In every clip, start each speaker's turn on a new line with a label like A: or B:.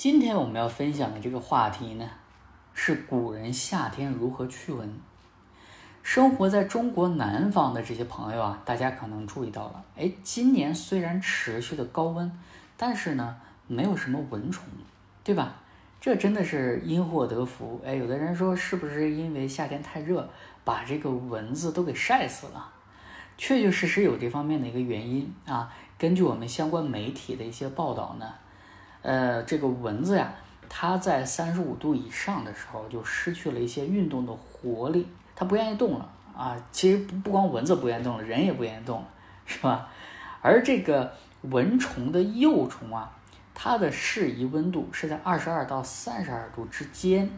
A: 今天我们要分享的这个话题呢，是古人夏天如何驱蚊。生活在中国南方的这些朋友啊，大家可能注意到了，哎，今年虽然持续的高温，但是呢，没有什么蚊虫，对吧？这真的是因祸得福。哎，有的人说，是不是因为夏天太热，把这个蚊子都给晒死了？确确实实有这方面的一个原因啊。根据我们相关媒体的一些报道呢。呃，这个蚊子呀，它在三十五度以上的时候就失去了一些运动的活力，它不愿意动了啊。其实不不光蚊子不愿意动了，人也不愿意动了，是吧？而这个蚊虫的幼虫啊，它的适宜温度是在二十二到三十二度之间，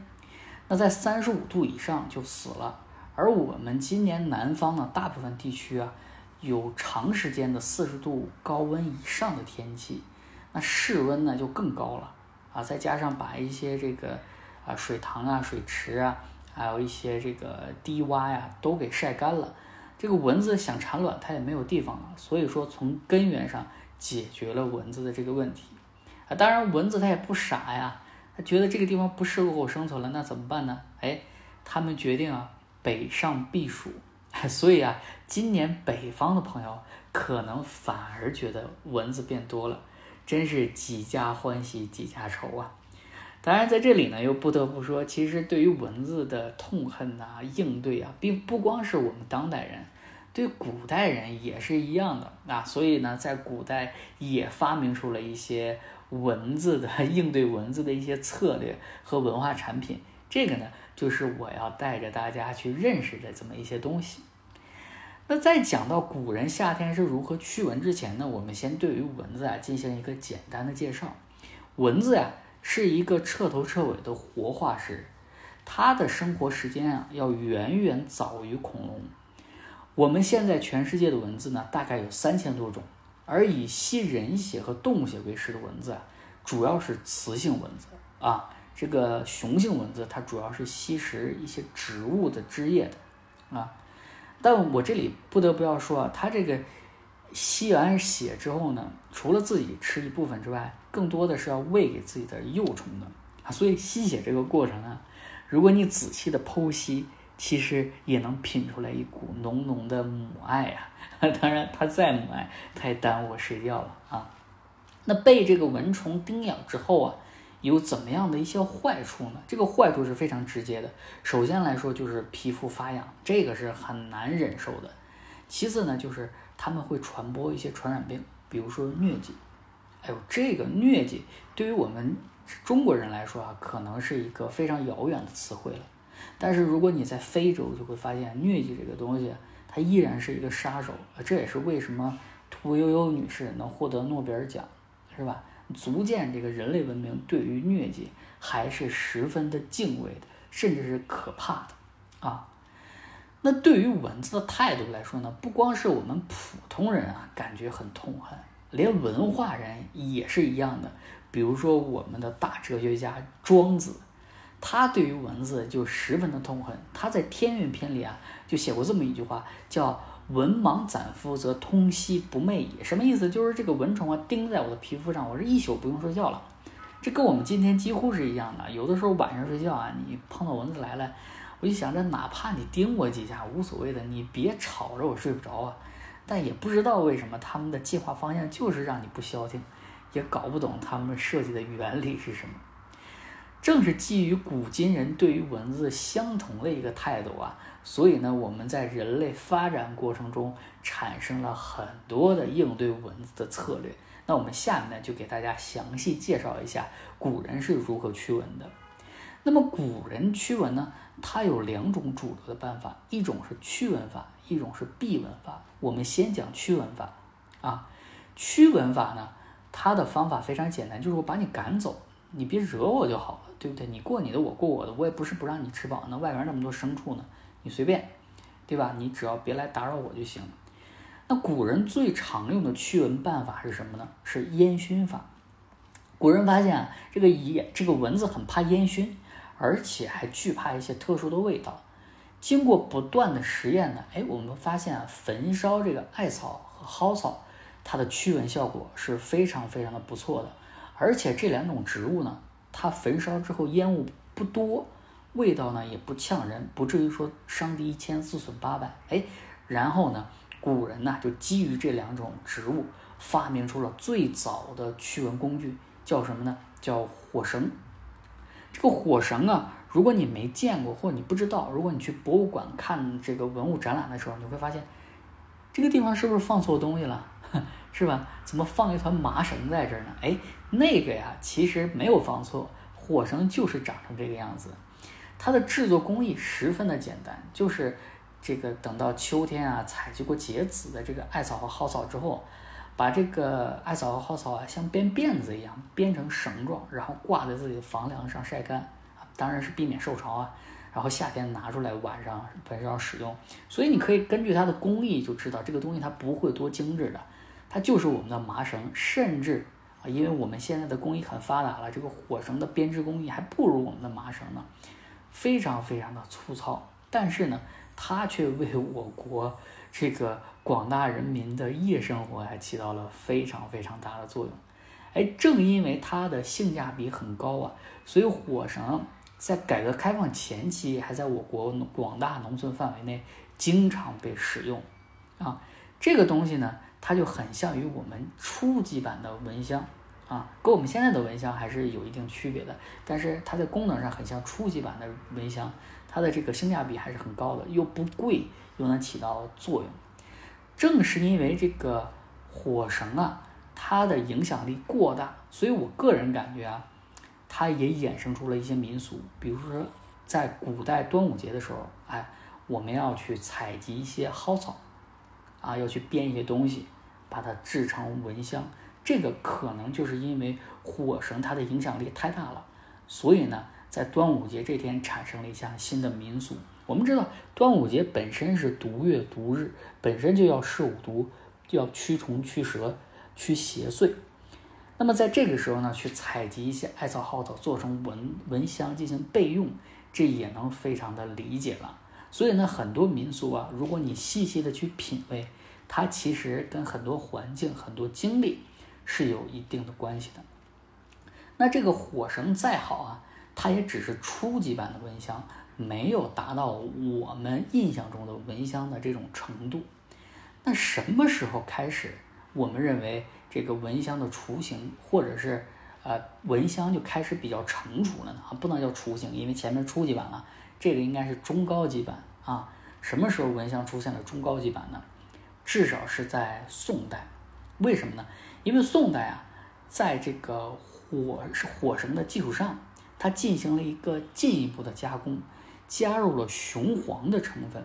A: 那在三十五度以上就死了。而我们今年南方呢，大部分地区啊，有长时间的四十度高温以上的天气。那室温呢就更高了啊，再加上把一些这个啊水塘啊、水池啊，还有一些这个低洼呀都给晒干了，这个蚊子想产卵它也没有地方了。所以说从根源上解决了蚊子的这个问题啊。当然蚊子它也不傻呀，它觉得这个地方不适合我生存了，那怎么办呢？哎，他们决定啊北上避暑。所以啊，今年北方的朋友可能反而觉得蚊子变多了。真是几家欢喜几家愁啊！当然，在这里呢，又不得不说，其实对于文字的痛恨呐、应对啊，并不光是我们当代人，对古代人也是一样的啊。所以呢，在古代也发明出了一些文字的 应对文字的一些策略和文化产品。这个呢，就是我要带着大家去认识的这么一些东西。那在讲到古人夏天是如何驱蚊之前呢，我们先对于蚊子啊进行一个简单的介绍。蚊子呀是一个彻头彻尾的活化石，它的生活时间啊要远远早于恐龙。我们现在全世界的蚊子呢大概有三千多种，而以吸人血和动物血为食的蚊子啊，主要是雌性蚊子啊。这个雄性蚊子它主要是吸食一些植物的汁液的啊。但我这里不得不要说啊，它这个吸完血之后呢，除了自己吃一部分之外，更多的是要喂给自己的幼虫的啊。所以吸血这个过程呢，如果你仔细的剖析，其实也能品出来一股浓浓的母爱啊。当然，它再母爱，它也耽误我睡觉了啊。那被这个蚊虫叮咬之后啊。有怎么样的一些坏处呢？这个坏处是非常直接的。首先来说就是皮肤发痒，这个是很难忍受的。其次呢，就是他们会传播一些传染病，比如说疟疾。哎呦，这个疟疾对于我们中国人来说啊，可能是一个非常遥远的词汇了。但是如果你在非洲，就会发现疟疾这个东西，它依然是一个杀手。这也是为什么屠呦呦女士能获得诺贝尔奖，是吧？足见这个人类文明对于疟疾还是十分的敬畏的，甚至是可怕的啊。那对于蚊子的态度来说呢，不光是我们普通人啊感觉很痛恨，连文化人也是一样的。比如说我们的大哲学家庄子，他对于蚊子就十分的痛恨。他在《天运篇》里啊就写过这么一句话，叫。文盲攒夫，则通夕不寐也。什么意思？就是这个蚊虫啊，叮在我的皮肤上，我是一宿不用睡觉了。这跟我们今天几乎是一样的。有的时候晚上睡觉啊，你碰到蚊子来了，我就想着，哪怕你叮我几下，无所谓的，你别吵着我睡不着啊。但也不知道为什么他们的进化方向就是让你不消停，也搞不懂他们设计的原理是什么。正是基于古今人对于文字相同的一个态度啊，所以呢，我们在人类发展过程中产生了很多的应对文字的策略。那我们下面呢，就给大家详细介绍一下古人是如何驱蚊的。那么古人驱蚊呢，它有两种主流的办法，一种是驱蚊法，一种是避蚊法。我们先讲驱蚊法啊，驱蚊法呢，它的方法非常简单，就是我把你赶走，你别惹我就好了。对不对？你过你的，我过我的，我也不是不让你吃饱。那外边那么多牲畜呢，你随便，对吧？你只要别来打扰我就行。那古人最常用的驱蚊办法是什么呢？是烟熏法。古人发现啊，这个烟，这个蚊子很怕烟熏，而且还惧怕一些特殊的味道。经过不断的实验呢，哎，我们发现啊，焚烧这个艾草和蒿草，它的驱蚊效果是非常非常的不错的。而且这两种植物呢。它焚烧之后烟雾不多，味道呢也不呛人，不至于说伤敌一千自损八百。哎，然后呢，古人呢就基于这两种植物，发明出了最早的驱蚊工具，叫什么呢？叫火绳。这个火绳啊，如果你没见过或者你不知道，如果你去博物馆看这个文物展览的时候，你会发现这个地方是不是放错东西了？是吧？怎么放一团麻绳在这儿呢？哎，那个呀，其实没有放错，火绳就是长成这个样子。它的制作工艺十分的简单，就是这个等到秋天啊，采集过结籽的这个艾草和蒿草之后，把这个艾草和蒿草啊，像编辫子一样编成绳状，然后挂在自己的房梁上晒干，当然是避免受潮啊。然后夏天拿出来，晚上焚烧使用。所以你可以根据它的工艺就知道，这个东西它不会多精致的。它就是我们的麻绳，甚至啊，因为我们现在的工艺很发达了，这个火绳的编织工艺还不如我们的麻绳呢，非常非常的粗糙。但是呢，它却为我国这个广大人民的夜生活还起到了非常非常大的作用。哎，正因为它的性价比很高啊，所以火绳在改革开放前期还在我国广大农村范围内经常被使用啊。这个东西呢。它就很像于我们初级版的蚊香啊，跟我们现在的蚊香还是有一定区别的。但是它在功能上很像初级版的蚊香，它的这个性价比还是很高的，又不贵，又能起到作用。正是因为这个火绳啊，它的影响力过大，所以我个人感觉啊，它也衍生出了一些民俗，比如说在古代端午节的时候，哎，我们要去采集一些蒿草。啊，要去编一些东西，把它制成蚊香。这个可能就是因为火绳它的影响力太大了，所以呢，在端午节这天产生了一项新的民俗。我们知道，端午节本身是毒月毒日，本身就要试五毒，就要驱虫、驱蛇、驱邪祟。那么在这个时候呢，去采集一些艾草、蒿草做成蚊蚊香进行备用，这也能非常的理解了。所以呢，很多民俗啊，如果你细细的去品味，它其实跟很多环境、很多经历是有一定的关系的。那这个火绳再好啊，它也只是初级版的蚊香，没有达到我们印象中的蚊香的这种程度。那什么时候开始，我们认为这个蚊香的雏形，或者是呃蚊香就开始比较成熟了呢？啊，不能叫雏形，因为前面初级版了。这个应该是中高级版啊，什么时候蚊香出现了中高级版呢？至少是在宋代，为什么呢？因为宋代啊，在这个火是火绳的基础上，它进行了一个进一步的加工，加入了雄黄的成分。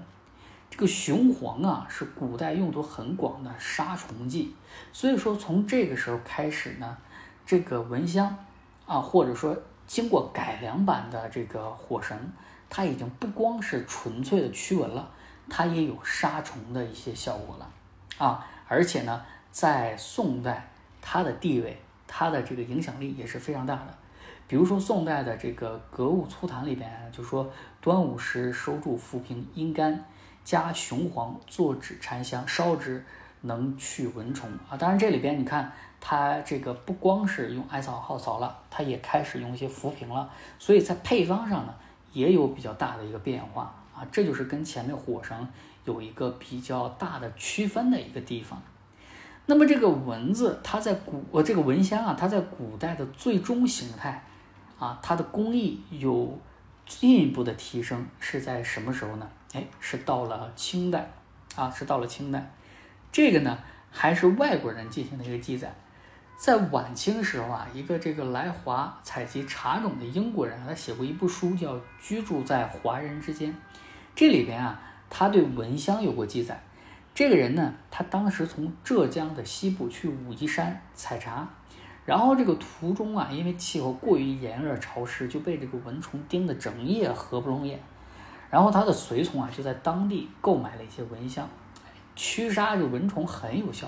A: 这个雄黄啊，是古代用途很广的杀虫剂，所以说从这个时候开始呢，这个蚊香啊，或者说经过改良版的这个火神。它已经不光是纯粹的驱蚊了，它也有杀虫的一些效果了，啊，而且呢，在宋代，它的地位、它的这个影响力也是非常大的。比如说宋代的这个《格物粗谈》里边就说，端午时收住浮萍阴干，加雄黄做纸缠香，烧之能去蚊虫啊。当然这里边你看，它这个不光是用艾草、蒿草了，它也开始用一些浮萍了，所以在配方上呢。也有比较大的一个变化啊，这就是跟前面火绳有一个比较大的区分的一个地方。那么这个蚊子，它在古呃这个蚊香啊，它在古代的最终形态啊，它的工艺有进一步的提升，是在什么时候呢？哎，是到了清代啊，是到了清代。这个呢，还是外国人进行的一个记载。在晚清时候啊，一个这个来华采集茶种的英国人，他写过一部书叫《居住在华人之间》。这里边啊，他对蚊香有过记载。这个人呢，他当时从浙江的西部去武夷山采茶，然后这个途中啊，因为气候过于炎热潮湿，就被这个蚊虫叮得整夜合不拢眼。然后他的随从啊，就在当地购买了一些蚊香，驱杀这蚊虫很有效。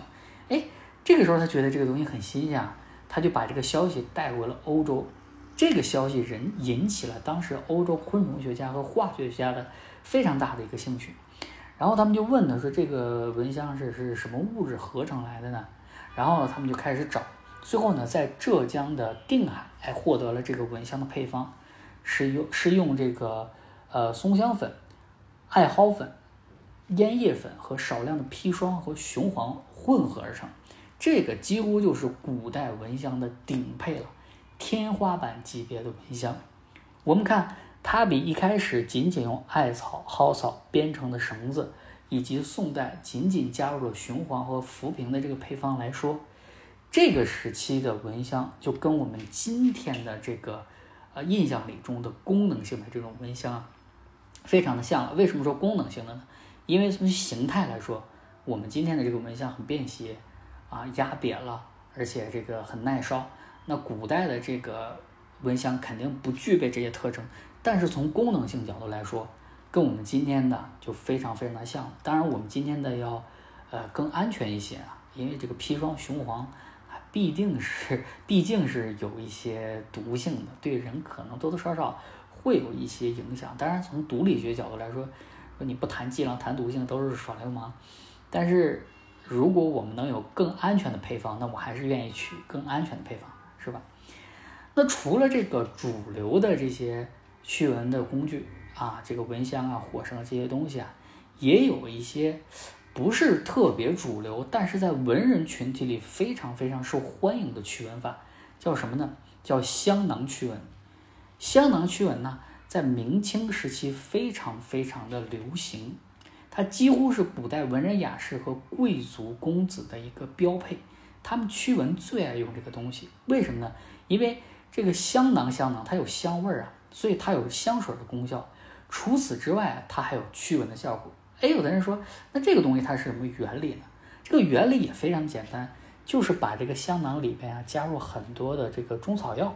A: 哎。这个时候，他觉得这个东西很新鲜，他就把这个消息带回了欧洲。这个消息人引起了当时欧洲昆虫学家和化学家的非常大的一个兴趣。然后他们就问他说：“这个蚊香是是什么物质合成来的呢？”然后他们就开始找，最后呢，在浙江的定海哎获得了这个蚊香的配方，是用是用这个呃松香粉、艾蒿粉、烟叶粉和少量的砒霜和雄黄混合而成，这个几乎就是古代蚊香的顶配了，天花板级别的蚊香。我们看它比一开始仅仅用艾草、蒿草编成的绳子，以及宋代仅仅加入了雄黄和浮萍的这个配方来说。这个时期的蚊香就跟我们今天的这个呃印象里中的功能性的这种蚊香啊，非常的像了。为什么说功能性的呢？因为从形态来说，我们今天的这个蚊香很便携啊，压扁了，而且这个很耐烧。那古代的这个蚊香肯定不具备这些特征，但是从功能性角度来说，跟我们今天的就非常非常的像。当然，我们今天的要呃更安全一些啊，因为这个砒霜、雄黄。必定是，毕竟是有一些毒性的，对人可能多多少少会有一些影响。当然，从毒理学角度来说，说你不谈剂量、谈毒性都是耍流氓。但是，如果我们能有更安全的配方，那我还是愿意取更安全的配方，是吧？那除了这个主流的这些驱蚊的工具啊，这个蚊香啊、火绳这些东西啊，也有一些。不是特别主流，但是在文人群体里非常非常受欢迎的驱蚊法，叫什么呢？叫香囊驱蚊。香囊驱蚊呢，在明清时期非常非常的流行，它几乎是古代文人雅士和贵族公子的一个标配。他们驱蚊最爱用这个东西，为什么呢？因为这个香囊香囊它有香味儿啊，所以它有香水的功效。除此之外，它还有驱蚊的效果。哎，有的人说，那这个东西它是什么原理呢？这个原理也非常简单，就是把这个香囊里边啊加入很多的这个中草药，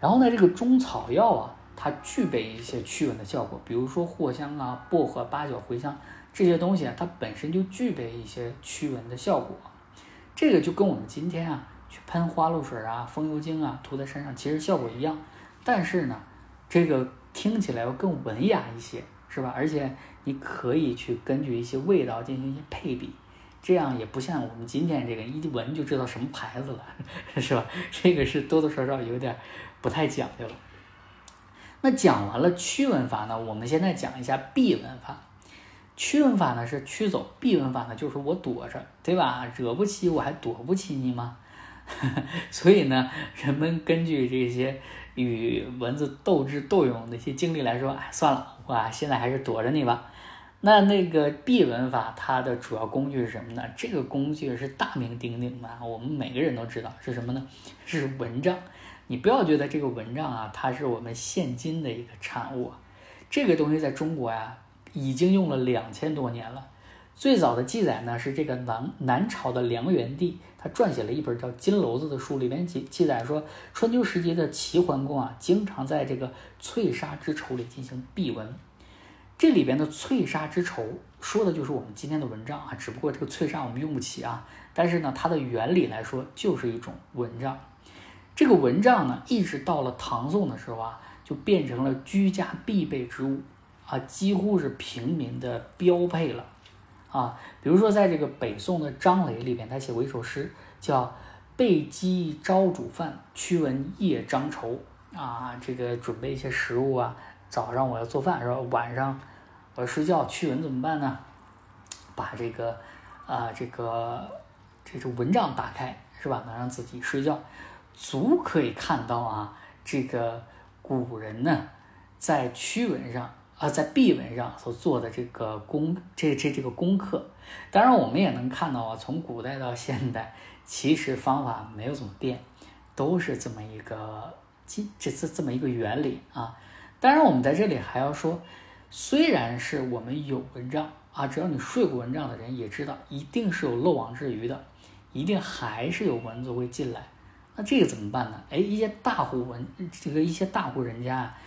A: 然后呢，这个中草药啊，它具备一些驱蚊的效果，比如说藿香啊、薄荷、八角、茴香这些东西啊，它本身就具备一些驱蚊的效果。这个就跟我们今天啊去喷花露水啊、风油精啊涂在身上，其实效果一样，但是呢，这个听起来要更文雅一些。是吧？而且你可以去根据一些味道进行一些配比，这样也不像我们今天这个一闻就知道什么牌子了，是吧？这个是多多少少有点不太讲究了。那讲完了驱蚊法呢，我们现在讲一下避蚊法。驱蚊法呢是驱走，避蚊法呢就是我躲着，对吧？惹不起我还躲不起你吗？所以呢，人们根据这些。与蚊子斗智斗勇的一些经历来说，哎，算了，我现在还是躲着你吧。那那个避蚊法，它的主要工具是什么呢？这个工具是大名鼎鼎的，我们每个人都知道是什么呢？是蚊帐。你不要觉得这个蚊帐啊，它是我们现今的一个产物，这个东西在中国呀，已经用了两千多年了。最早的记载呢，是这个南南朝的梁元帝，他撰写了一本叫《金楼子》的书，里面记记载说，春秋时期的齐桓公啊，经常在这个翠纱之绸里进行避蚊。这里边的翠纱之绸说的就是我们今天的蚊帐啊，只不过这个翠纱我们用不起啊。但是呢，它的原理来说就是一种蚊帐。这个蚊帐呢，一直到了唐宋的时候啊，就变成了居家必备之物啊，几乎是平民的标配了。啊，比如说，在这个北宋的张磊里边，他写过一首诗，叫《备鸡朝煮饭，驱蚊夜张绸》啊，这个准备一些食物啊，早上我要做饭是吧？晚上我要睡觉，驱蚊怎么办呢？把这个啊，这个这种蚊帐打开是吧？能让自己睡觉，足可以看到啊，这个古人呢，在驱蚊上。啊，在避蚊上所做的这个功，这这这个功课，当然我们也能看到啊，从古代到现代，其实方法没有怎么变，都是这么一个这这这这么一个原理啊。当然，我们在这里还要说，虽然是我们有蚊帐啊，只要你睡过蚊帐的人也知道，一定是有漏网之鱼的，一定还是有蚊子会进来。那这个怎么办呢？哎，一些大户蚊，这个一些大户人家啊。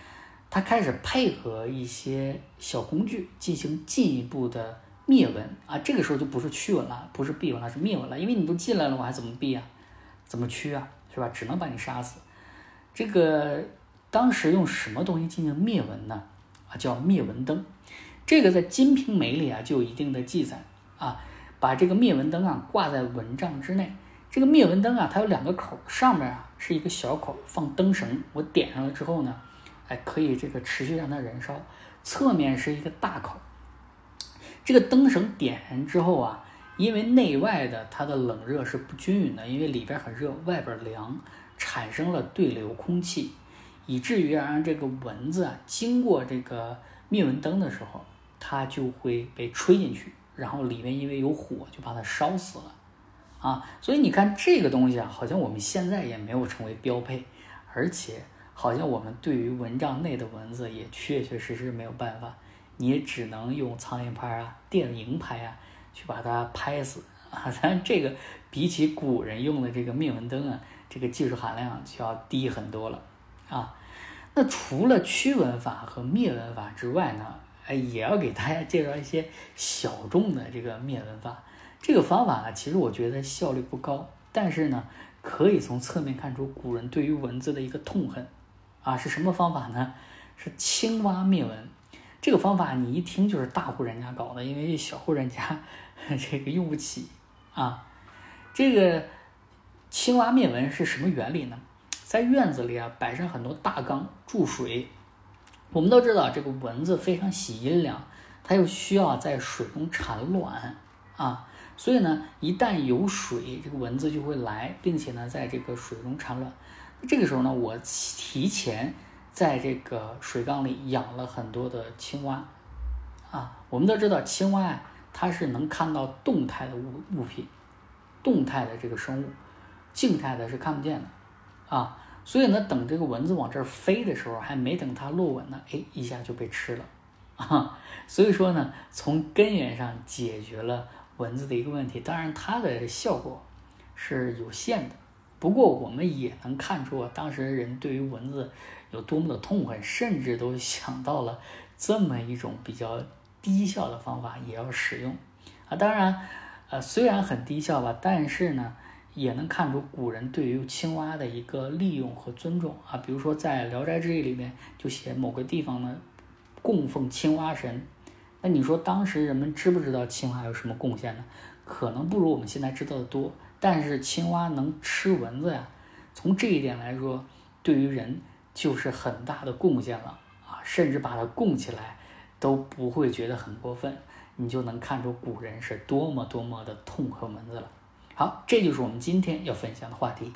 A: 他开始配合一些小工具进行进一步的灭蚊啊，这个时候就不是驱蚊了，不是避蚊了，是灭蚊了。因为你都进来了，我还怎么避啊？怎么驱啊？是吧？只能把你杀死。这个当时用什么东西进行灭蚊呢？啊，叫灭蚊灯。这个在《金瓶梅》里啊就有一定的记载啊，把这个灭蚊灯啊挂在蚊帐之内，这个灭蚊灯啊，它有两个口，上面啊是一个小口，放灯绳，我点上了之后呢，哎，可以这个持续让它燃烧。侧面是一个大口，这个灯绳点燃之后啊，因为内外的它的冷热是不均匀的，因为里边很热，外边凉，产生了对流空气，以至于让这个蚊子啊经过这个灭蚊灯的时候，它就会被吹进去，然后里面因为有火，就把它烧死了。啊，所以你看这个东西啊，好像我们现在也没有成为标配，而且好像我们对于蚊帐内的蚊子也确确实实没有办法，你也只能用苍蝇拍啊、电蝇拍啊去把它拍死 啊。当然，这个比起古人用的这个灭蚊灯啊，这个技术含量就要低很多了啊。那除了驱蚊法和灭蚊法之外呢，哎，也要给大家介绍一些小众的这个灭蚊法。这个方法呢，其实我觉得效率不高，但是呢，可以从侧面看出古人对于蚊子的一个痛恨，啊，是什么方法呢？是青蛙灭蚊。这个方法你一听就是大户人家搞的，因为小户人家 这个用不起啊。这个青蛙灭蚊是什么原理呢？在院子里啊，摆上很多大缸注水。我们都知道，这个蚊子非常喜阴凉，它又需要在水中产卵啊。所以呢，一旦有水，这个蚊子就会来，并且呢，在这个水中产卵。这个时候呢，我提前在这个水缸里养了很多的青蛙。啊，我们都知道青蛙啊，它是能看到动态的物物品，动态的这个生物，静态的是看不见的。啊，所以呢，等这个蚊子往这儿飞的时候，还没等它落稳呢，哎，一下就被吃了。啊，所以说呢，从根源上解决了。蚊子的一个问题，当然它的效果是有限的。不过我们也能看出，当时人对于蚊子有多么的痛恨，甚至都想到了这么一种比较低效的方法也要使用啊。当然，呃，虽然很低效吧，但是呢，也能看出古人对于青蛙的一个利用和尊重啊。比如说在《聊斋志异》里面就写某个地方呢供奉青蛙神。那你说当时人们知不知道青蛙有什么贡献呢？可能不如我们现在知道的多。但是青蛙能吃蚊子呀，从这一点来说，对于人就是很大的贡献了啊！甚至把它供起来都不会觉得很过分，你就能看出古人是多么多么的痛恨蚊子了。好，这就是我们今天要分享的话题。